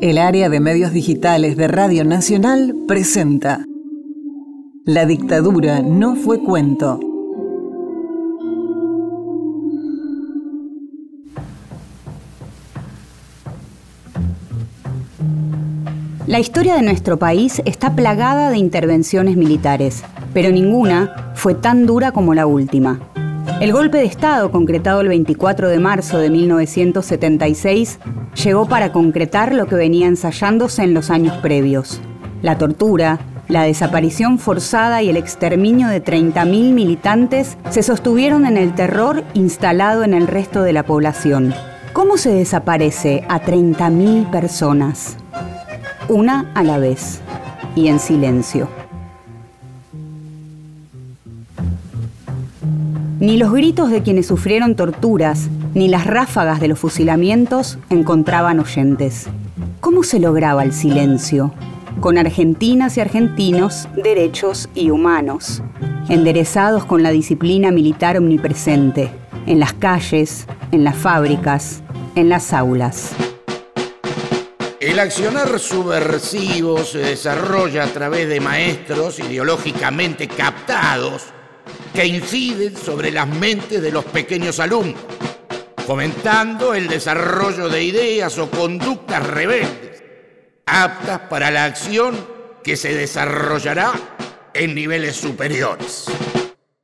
El área de medios digitales de Radio Nacional presenta La dictadura no fue cuento. La historia de nuestro país está plagada de intervenciones militares, pero ninguna fue tan dura como la última. El golpe de Estado, concretado el 24 de marzo de 1976, llegó para concretar lo que venía ensayándose en los años previos. La tortura, la desaparición forzada y el exterminio de 30.000 militantes se sostuvieron en el terror instalado en el resto de la población. ¿Cómo se desaparece a 30.000 personas? Una a la vez y en silencio. Ni los gritos de quienes sufrieron torturas, ni las ráfagas de los fusilamientos encontraban oyentes. ¿Cómo se lograba el silencio? Con argentinas y argentinos, derechos y humanos, enderezados con la disciplina militar omnipresente, en las calles, en las fábricas, en las aulas. El accionar subversivo se desarrolla a través de maestros ideológicamente captados que inciden sobre las mentes de los pequeños alumnos, fomentando el desarrollo de ideas o conductas rebeldes, aptas para la acción que se desarrollará en niveles superiores.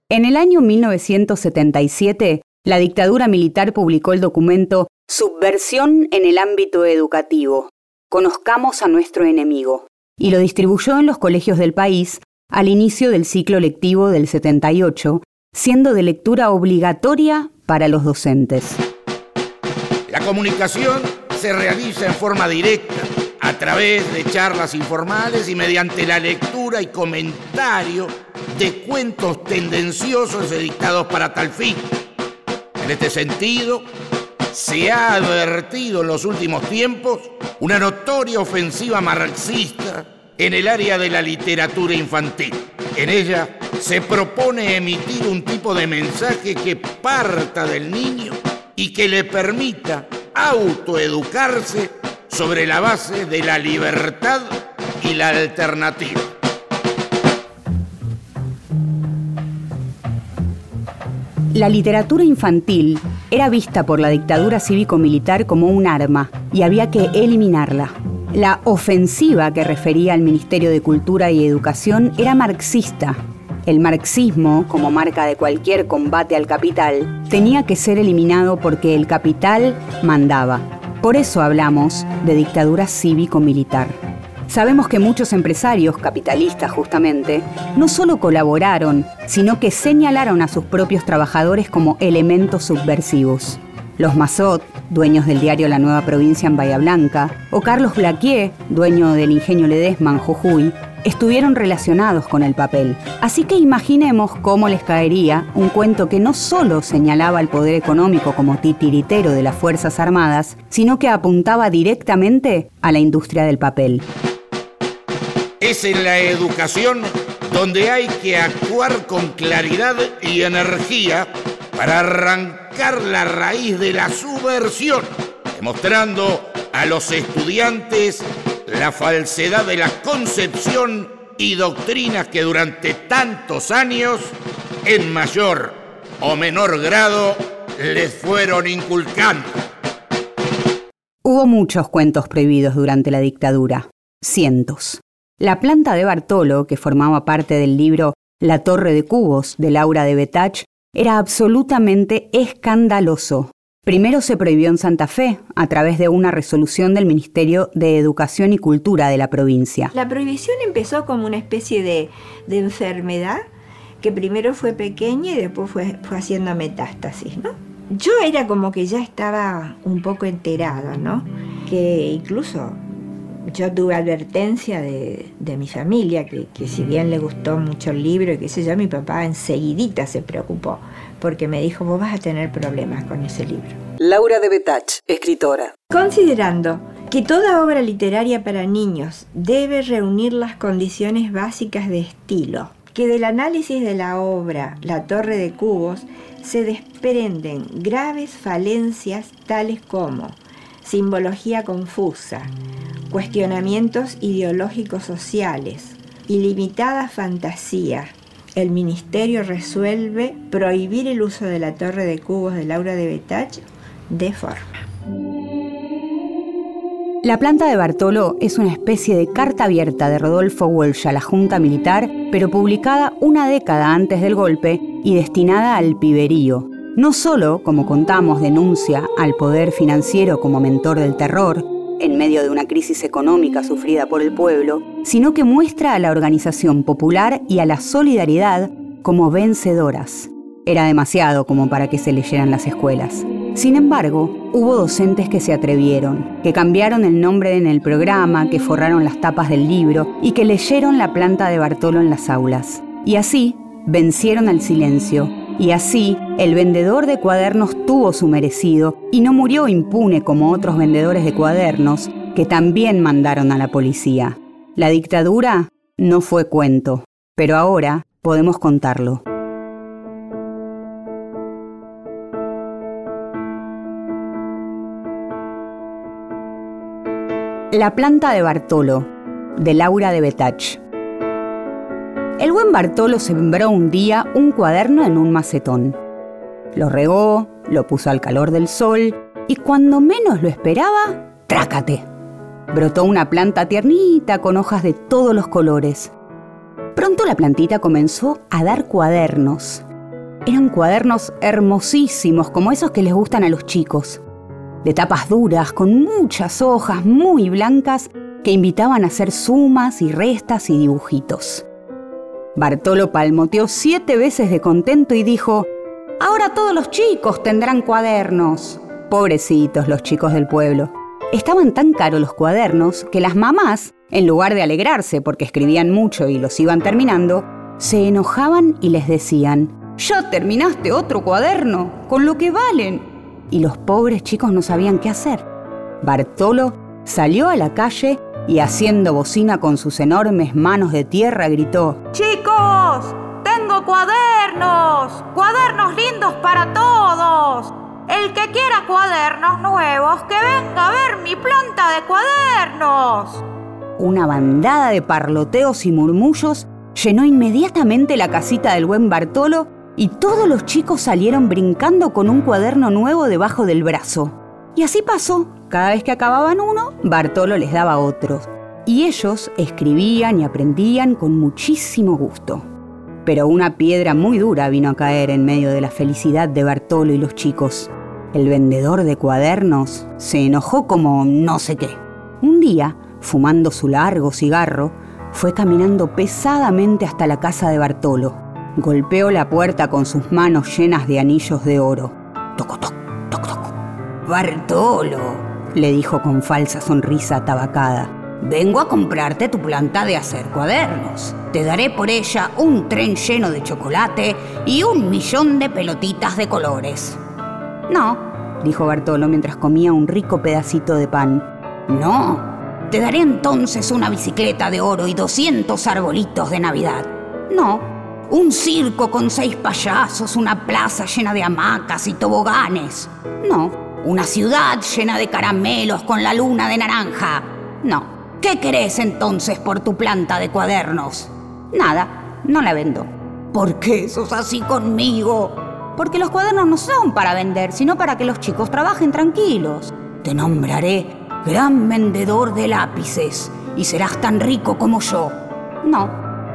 En el año 1977, la dictadura militar publicó el documento Subversión en el ámbito educativo. Conozcamos a nuestro enemigo y lo distribuyó en los colegios del país al inicio del ciclo lectivo del 78, siendo de lectura obligatoria para los docentes. La comunicación se realiza en forma directa, a través de charlas informales y mediante la lectura y comentario de cuentos tendenciosos editados para tal fin. En este sentido, se ha advertido en los últimos tiempos una notoria ofensiva marxista en el área de la literatura infantil. En ella se propone emitir un tipo de mensaje que parta del niño y que le permita autoeducarse sobre la base de la libertad y la alternativa. La literatura infantil era vista por la dictadura cívico-militar como un arma y había que eliminarla. La ofensiva que refería al Ministerio de Cultura y Educación era marxista. El marxismo, como marca de cualquier combate al capital, tenía que ser eliminado porque el capital mandaba. Por eso hablamos de dictadura cívico-militar. Sabemos que muchos empresarios, capitalistas justamente, no solo colaboraron, sino que señalaron a sus propios trabajadores como elementos subversivos. Los Mazot, dueños del diario La Nueva Provincia en Bahía Blanca, o Carlos Blaquier, dueño del ingenio Ledesma en Jujuy, estuvieron relacionados con el papel. Así que imaginemos cómo les caería un cuento que no solo señalaba al poder económico como titiritero de las Fuerzas Armadas, sino que apuntaba directamente a la industria del papel. Es en la educación donde hay que actuar con claridad y energía para arrancar la raíz de la subversión, demostrando a los estudiantes la falsedad de la concepción y doctrinas que durante tantos años, en mayor o menor grado, les fueron inculcando. Hubo muchos cuentos prohibidos durante la dictadura, cientos. La planta de Bartolo, que formaba parte del libro La Torre de Cubos de Laura de Betach, era absolutamente escandaloso. Primero se prohibió en Santa Fe, a través de una resolución del Ministerio de Educación y Cultura de la provincia. La prohibición empezó como una especie de, enfermedad que primero fue pequeña y después fue, fue haciendo metástasis, ¿no? Yo era como que ya estaba un poco enterada, ¿no? Que incluso yo tuve advertencia de, mi familia, que, si bien le gustó mucho el libro y qué sé yo, mi papá enseguidita se preocupó, porque me dijo, vos vas a tener problemas con ese libro. Laura de Betach, escritora. Considerando que toda obra literaria para niños debe reunir las condiciones básicas de estilo, que del análisis de la obra La Torre de Cubos se desprenden graves falencias tales como simbología confusa, cuestionamientos ideológicos sociales, ilimitada fantasía. El ministerio resuelve prohibir el uso de la torre de cubos de Laura de Betach de forma. La planta de Bartolo es una especie de carta abierta de Rodolfo Walsh a la Junta Militar, pero publicada una década antes del golpe y destinada al piberío. No solo, como contamos, denuncia al poder financiero como mentor del terror, en medio de una crisis económica sufrida por el pueblo, sino que muestra a la organización popular y a la solidaridad como vencedoras. Era demasiado como para que se leyeran las escuelas. Sin embargo, hubo docentes que se atrevieron, que cambiaron el nombre en el programa, que forraron las tapas del libro y que leyeron la planta de Bartolo en las aulas. Y así vencieron al silencio. Y así el vendedor de cuadernos tuvo su merecido y no murió impune como otros vendedores de cuadernos que también mandaron a la policía. La dictadura no fue cuento, pero ahora podemos contarlo. La planta de Bartolo, de Laura de Betach. El buen Bartolo sembró un día un cuaderno en un macetón. Lo regó, lo puso al calor del sol y cuando menos lo esperaba, trácate. Brotó una planta tiernita con hojas de todos los colores. Pronto la plantita comenzó a dar cuadernos. Eran cuadernos hermosísimos como esos que les gustan a los chicos de tapas duras con muchas hojas muy blancas que invitaban a hacer sumas y restas y dibujitos. Bartolo palmoteó siete veces de contento y dijo, Ahora todos los chicos tendrán cuadernos. Pobrecitos los chicos del pueblo. Estaban tan caros los cuadernos que las mamás, en lugar de alegrarse porque escribían mucho y los iban terminando, se enojaban y les decían, ¿Ya terminaste otro cuaderno? Con lo que valen y los pobres chicos no sabían qué hacer. Bartolo salió a la calle y haciendo bocina con sus enormes manos de tierra gritó, Chicos, tengo cuadernos, cuadernos lindos para todos. El que quiera cuadernos nuevos, que venga a ver mi planta de cuadernos. Una bandada de parloteos y murmullos llenó inmediatamente la casita del buen Bartolo y todos los chicos salieron brincando con un cuaderno nuevo debajo del brazo. Y así pasó. Cada vez que acababan uno, Bartolo les daba otro. Y ellos escribían y aprendían con muchísimo gusto. Pero una piedra muy dura vino a caer en medio de la felicidad de Bartolo y los chicos. El vendedor de cuadernos se enojó como no sé qué. Un día, fumando su largo cigarro, fue caminando pesadamente hasta la casa de Bartolo Golpeó la puerta con sus manos llenas de anillos de oro. Toco, toc. Bartolo, le dijo con falsa sonrisa tabacada. Vengo a comprarte tu planta de hacer cuadernos. Te daré por ella un tren lleno de chocolate y un millón de pelotitas de colores. No, dijo Bartolo mientras comía un rico pedacito de pan. No, te daré entonces una bicicleta de oro y 200 arbolitos de Navidad. No, un circo con seis payasos, una plaza llena de hamacas y toboganes. No, una ciudad llena de caramelos con la luna de naranja. No. ¿Qué querés entonces por tu planta de cuadernos? Nada, no la vendo. ¿Por qué sos así conmigo? Porque los cuadernos no son para vender, sino para que los chicos trabajen tranquilos. Te nombraré gran vendedor de lápices y serás tan rico como yo. No,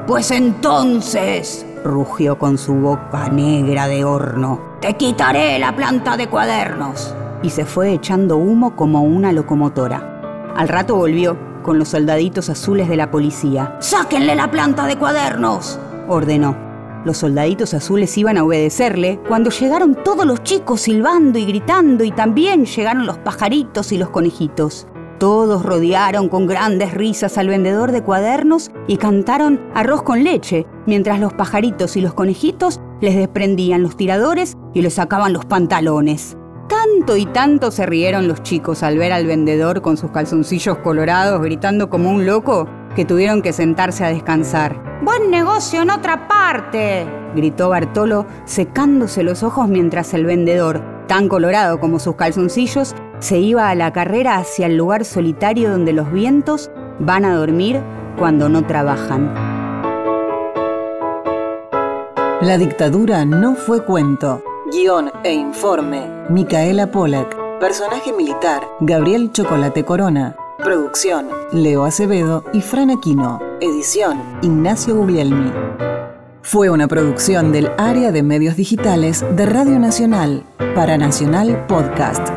pues entonces, rugió con su boca negra de horno, te quitaré la planta de cuadernos. Y se fue echando humo como una locomotora. Al rato volvió con los soldaditos azules de la policía. ¡Sáquenle la planta de cuadernos! ordenó. Los soldaditos azules iban a obedecerle cuando llegaron todos los chicos silbando y gritando y también llegaron los pajaritos y los conejitos. Todos rodearon con grandes risas al vendedor de cuadernos y cantaron arroz con leche, mientras los pajaritos y los conejitos les desprendían los tiradores y les sacaban los pantalones. Tanto y tanto se rieron los chicos al ver al vendedor con sus calzoncillos colorados gritando como un loco que tuvieron que sentarse a descansar. ¡Buen negocio en otra parte! gritó Bartolo secándose los ojos mientras el vendedor, tan colorado como sus calzoncillos, Se iba a la carrera hacia el lugar solitario donde los vientos van a dormir cuando no trabajan. La dictadura no fue cuento. Guión e informe, Micaela Pollack. Personaje militar, Gabriel Chocolate Corona. Producción, Leo Acevedo y Fran Aquino. Edición, Ignacio Guglielmi. Fue una producción del área de medios digitales de Radio Nacional para Nacional Podcast.